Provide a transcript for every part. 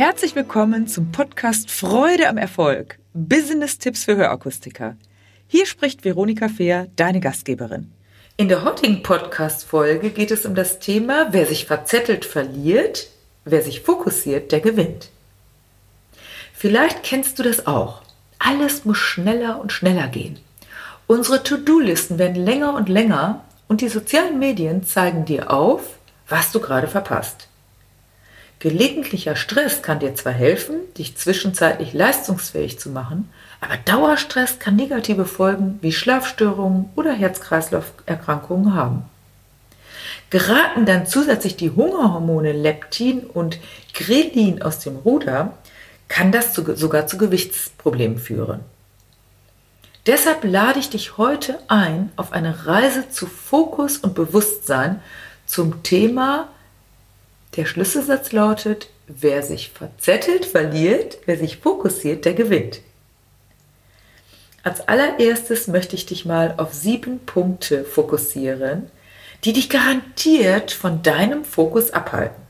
Herzlich willkommen zum Podcast Freude am Erfolg. Business-Tipps für Hörakustiker. Hier spricht Veronika Fehr, deine Gastgeberin. In der heutigen Podcast-Folge geht es um das Thema, wer sich verzettelt, verliert, wer sich fokussiert, der gewinnt. Vielleicht kennst du das auch. Alles muss schneller und schneller gehen. Unsere To-Do-Listen werden länger und länger und die sozialen Medien zeigen dir auf, was du gerade verpasst. Gelegentlicher Stress kann dir zwar helfen, dich zwischenzeitlich leistungsfähig zu machen, aber Dauerstress kann negative Folgen wie Schlafstörungen oder Herz-Kreislauf-Erkrankungen haben. Geraten dann zusätzlich die Hungerhormone Leptin und Grelin aus dem Ruder, kann das sogar zu Gewichtsproblemen führen. Deshalb lade ich dich heute ein auf eine Reise zu Fokus und Bewusstsein zum Thema der Schlüsselsatz lautet, wer sich verzettelt, verliert, wer sich fokussiert, der gewinnt. Als allererstes möchte ich dich mal auf sieben Punkte fokussieren, die dich garantiert von deinem Fokus abhalten.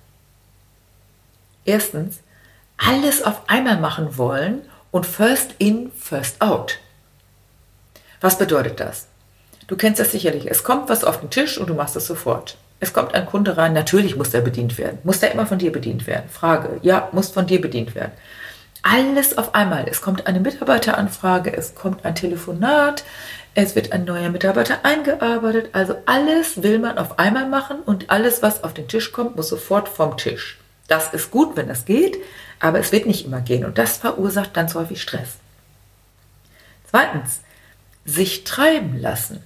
Erstens, alles auf einmal machen wollen und first in, first out. Was bedeutet das? Du kennst das sicherlich. Es kommt was auf den Tisch und du machst es sofort. Es kommt ein Kunde rein, natürlich muss der bedient werden. Muss der immer von dir bedient werden? Frage, ja, muss von dir bedient werden. Alles auf einmal. Es kommt eine Mitarbeiteranfrage, es kommt ein Telefonat, es wird ein neuer Mitarbeiter eingearbeitet. Also alles will man auf einmal machen und alles, was auf den Tisch kommt, muss sofort vom Tisch. Das ist gut, wenn das geht, aber es wird nicht immer gehen und das verursacht ganz häufig Stress. Zweitens, sich treiben lassen.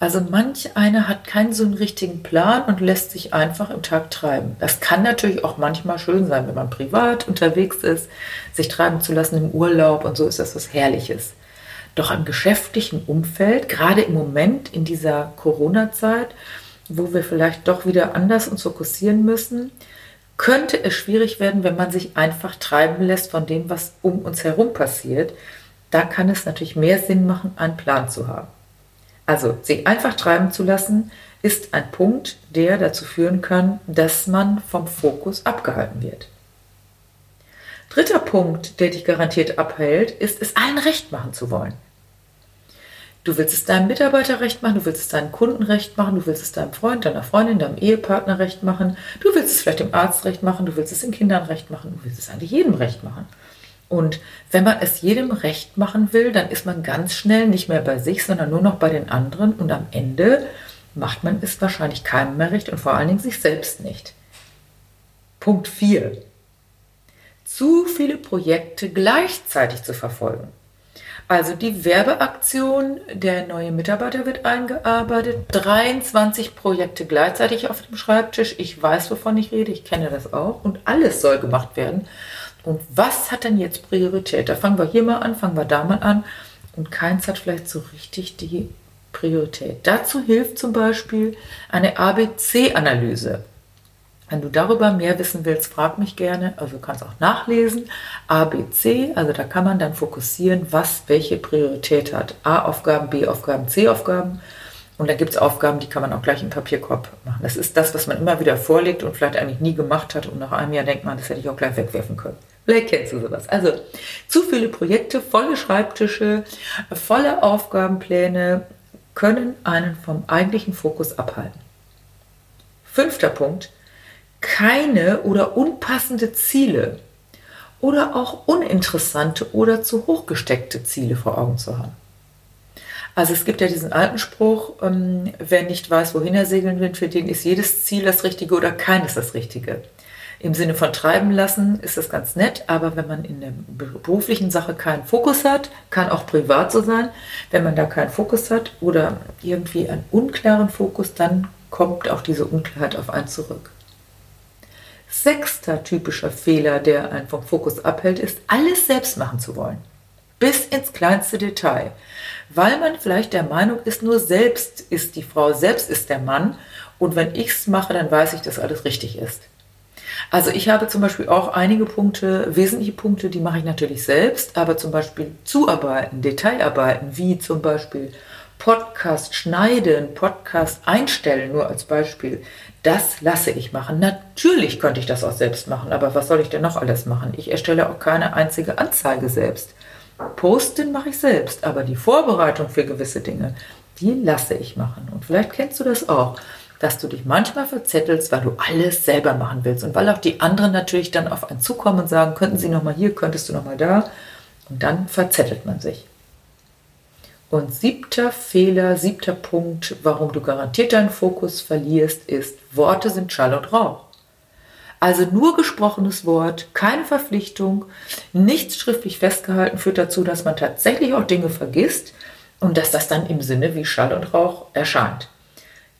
Also manch einer hat keinen so einen richtigen Plan und lässt sich einfach im Tag treiben. Das kann natürlich auch manchmal schön sein, wenn man privat unterwegs ist, sich treiben zu lassen im Urlaub und so ist das was Herrliches. Doch im geschäftlichen Umfeld, gerade im Moment in dieser Corona-Zeit, wo wir vielleicht doch wieder anders uns fokussieren müssen, könnte es schwierig werden, wenn man sich einfach treiben lässt von dem, was um uns herum passiert. Da kann es natürlich mehr Sinn machen, einen Plan zu haben. Also sich einfach treiben zu lassen, ist ein Punkt, der dazu führen kann, dass man vom Fokus abgehalten wird. Dritter Punkt, der dich garantiert abhält, ist es allen recht machen zu wollen. Du willst es deinem Mitarbeiter recht machen, du willst es deinen Kunden recht machen, du willst es deinem Freund, deiner Freundin, deinem Ehepartner recht machen, du willst es vielleicht dem Arzt recht machen, du willst es den Kindern recht machen, du willst es eigentlich jedem recht machen. Und wenn man es jedem recht machen will, dann ist man ganz schnell nicht mehr bei sich, sondern nur noch bei den anderen und am Ende macht man es wahrscheinlich keinem mehr recht und vor allen Dingen sich selbst nicht. Punkt 4. Zu viele Projekte gleichzeitig zu verfolgen. Also die Werbeaktion, der neue Mitarbeiter wird eingearbeitet, 23 Projekte gleichzeitig auf dem Schreibtisch. Ich weiß, wovon ich rede, ich kenne das auch und alles soll gemacht werden. Und was hat denn jetzt Priorität? Da fangen wir hier mal an, fangen wir da mal an. Und keins hat vielleicht so richtig die Priorität. Dazu hilft zum Beispiel eine ABC-Analyse. Wenn du darüber mehr wissen willst, frag mich gerne. Also du kannst auch nachlesen. ABC, also da kann man dann fokussieren, was welche Priorität hat. A-Aufgaben, B-Aufgaben, C-Aufgaben. Und da gibt es Aufgaben, die kann man auch gleich im Papierkorb machen. Das ist das, was man immer wieder vorlegt und vielleicht eigentlich nie gemacht hat. Und nach einem Jahr denkt man, das hätte ich auch gleich wegwerfen können. Vielleicht kennst du sowas. Also zu viele Projekte, volle Schreibtische, volle Aufgabenpläne können einen vom eigentlichen Fokus abhalten. Fünfter Punkt, keine oder unpassende Ziele oder auch uninteressante oder zu hochgesteckte Ziele vor Augen zu haben. Also es gibt ja diesen alten Spruch, ähm, wer nicht weiß, wohin er segeln will, für den ist jedes Ziel das Richtige oder keines das Richtige. Im Sinne von treiben lassen ist das ganz nett, aber wenn man in der beruflichen Sache keinen Fokus hat, kann auch privat so sein, wenn man da keinen Fokus hat oder irgendwie einen unklaren Fokus, dann kommt auch diese Unklarheit auf einen zurück. Sechster typischer Fehler, der einen vom Fokus abhält, ist, alles selbst machen zu wollen. Bis ins kleinste Detail. Weil man vielleicht der Meinung ist, nur selbst ist die Frau, selbst ist der Mann. Und wenn ich es mache, dann weiß ich, dass alles richtig ist. Also ich habe zum Beispiel auch einige Punkte, wesentliche Punkte, die mache ich natürlich selbst, aber zum Beispiel Zuarbeiten, Detailarbeiten, wie zum Beispiel Podcast schneiden, Podcast einstellen, nur als Beispiel, das lasse ich machen. Natürlich könnte ich das auch selbst machen, aber was soll ich denn noch alles machen? Ich erstelle auch keine einzige Anzeige selbst. Posten mache ich selbst, aber die Vorbereitung für gewisse Dinge, die lasse ich machen. Und vielleicht kennst du das auch, dass du dich manchmal verzettelst, weil du alles selber machen willst und weil auch die anderen natürlich dann auf einen zukommen und sagen, könnten sie noch mal hier, könntest du noch mal da und dann verzettelt man sich. Und siebter Fehler, siebter Punkt, warum du garantiert deinen Fokus verlierst, ist, Worte sind Schall und Rauch. Also nur gesprochenes Wort, keine Verpflichtung, nichts schriftlich festgehalten führt dazu, dass man tatsächlich auch Dinge vergisst und dass das dann im Sinne wie Schall und Rauch erscheint.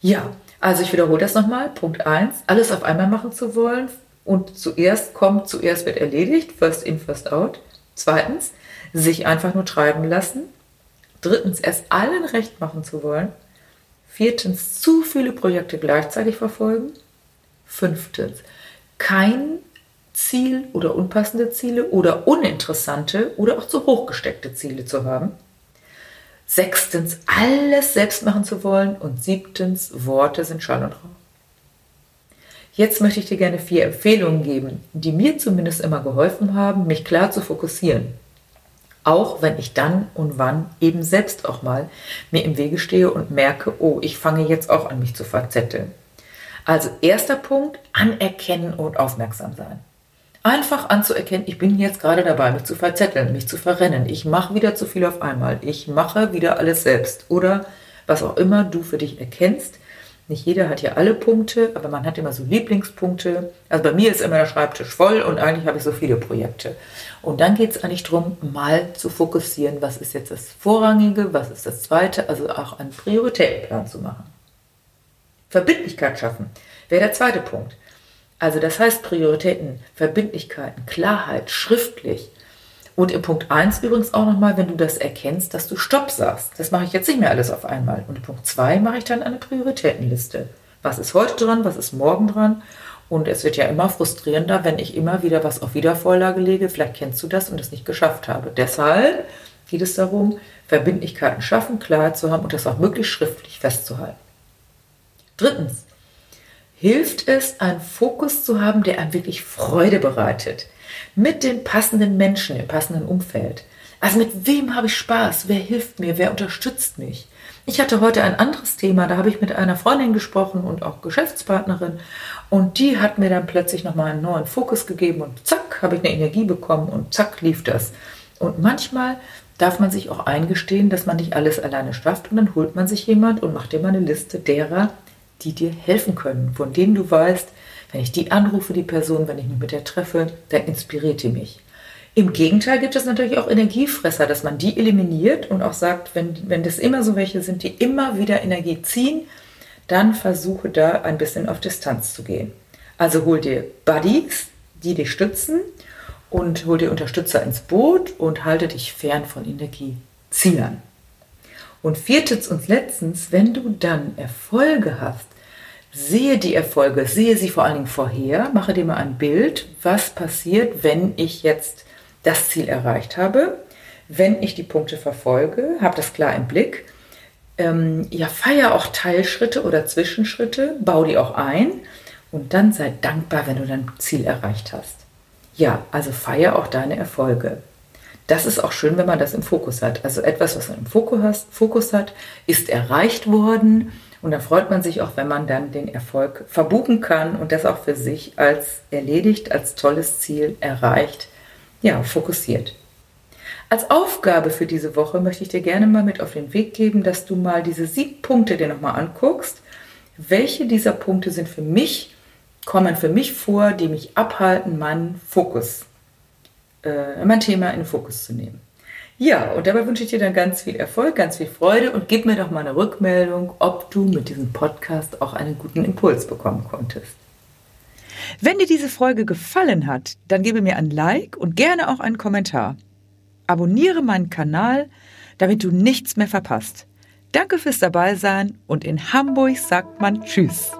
Ja, also ich wiederhole das nochmal. Punkt 1, alles auf einmal machen zu wollen und zuerst kommt, zuerst wird erledigt, first in, first out. Zweitens, sich einfach nur treiben lassen. Drittens, erst allen recht machen zu wollen. Viertens, zu viele Projekte gleichzeitig verfolgen. Fünftens, kein Ziel oder unpassende Ziele oder uninteressante oder auch zu hoch gesteckte Ziele zu haben. Sechstens, alles selbst machen zu wollen. Und siebtens, Worte sind Schall und Rauch. Jetzt möchte ich dir gerne vier Empfehlungen geben, die mir zumindest immer geholfen haben, mich klar zu fokussieren auch wenn ich dann und wann eben selbst auch mal mir im Wege stehe und merke, oh, ich fange jetzt auch an, mich zu verzetteln. Also erster Punkt, anerkennen und aufmerksam sein. Einfach anzuerkennen, ich bin jetzt gerade dabei, mich zu verzetteln, mich zu verrennen. Ich mache wieder zu viel auf einmal. Ich mache wieder alles selbst. Oder was auch immer du für dich erkennst, nicht jeder hat ja alle Punkte, aber man hat immer so Lieblingspunkte. Also bei mir ist immer der Schreibtisch voll und eigentlich habe ich so viele Projekte. Und dann geht es eigentlich darum, mal zu fokussieren, was ist jetzt das Vorrangige, was ist das Zweite, also auch einen Prioritätenplan zu machen. Verbindlichkeit schaffen wäre der zweite Punkt. Also das heißt Prioritäten, Verbindlichkeiten, Klarheit, schriftlich, und im Punkt 1 übrigens auch nochmal, wenn du das erkennst, dass du Stopp sagst. Das mache ich jetzt nicht mehr alles auf einmal. Und im Punkt 2 mache ich dann eine Prioritätenliste. Was ist heute dran, was ist morgen dran? Und es wird ja immer frustrierender, wenn ich immer wieder was auf Wiedervorlage lege. Vielleicht kennst du das und es nicht geschafft habe. Deshalb geht es darum, Verbindlichkeiten schaffen, Klarheit zu haben und das auch möglichst schriftlich festzuhalten. Drittens, hilft es, einen Fokus zu haben, der einem wirklich Freude bereitet mit den passenden Menschen im passenden Umfeld. Also mit wem habe ich Spaß? Wer hilft mir? Wer unterstützt mich? Ich hatte heute ein anderes Thema, da habe ich mit einer Freundin gesprochen und auch Geschäftspartnerin und die hat mir dann plötzlich nochmal einen neuen Fokus gegeben und zack, habe ich eine Energie bekommen und zack, lief das. Und manchmal darf man sich auch eingestehen, dass man nicht alles alleine schafft und dann holt man sich jemand und macht mal eine Liste derer, die dir helfen können, von denen du weißt, wenn ich die anrufe, die Person, wenn ich mich mit der treffe, dann inspiriert die mich. Im Gegenteil gibt es natürlich auch Energiefresser, dass man die eliminiert und auch sagt, wenn, wenn das immer so welche sind, die immer wieder Energie ziehen, dann versuche da ein bisschen auf Distanz zu gehen. Also hol dir Buddies, die dich stützen und hol dir Unterstützer ins Boot und halte dich fern von Energieziehern. Und viertens und letztens, wenn du dann Erfolge hast, Sehe die Erfolge, sehe sie vor allen Dingen vorher, mache dir mal ein Bild, was passiert, wenn ich jetzt das Ziel erreicht habe, wenn ich die Punkte verfolge, habe das klar im Blick. Ähm, ja, feier auch Teilschritte oder Zwischenschritte, bau die auch ein und dann sei dankbar, wenn du dein Ziel erreicht hast. Ja, also feier auch deine Erfolge. Das ist auch schön, wenn man das im Fokus hat. Also etwas, was man im Fokus hat, ist erreicht worden und da freut man sich auch, wenn man dann den Erfolg verbuchen kann und das auch für sich als erledigt, als tolles Ziel erreicht, ja, fokussiert. Als Aufgabe für diese Woche möchte ich dir gerne mal mit auf den Weg geben, dass du mal diese sieben Punkte dir nochmal anguckst. Welche dieser Punkte sind für mich, kommen für mich vor, die mich abhalten, meinen Fokus, äh, mein Thema in den Fokus zu nehmen. Ja, und dabei wünsche ich dir dann ganz viel Erfolg, ganz viel Freude und gib mir doch mal eine Rückmeldung, ob du mit diesem Podcast auch einen guten Impuls bekommen konntest. Wenn dir diese Folge gefallen hat, dann gebe mir ein Like und gerne auch einen Kommentar. Abonniere meinen Kanal, damit du nichts mehr verpasst. Danke fürs Dabeisein und in Hamburg sagt man Tschüss.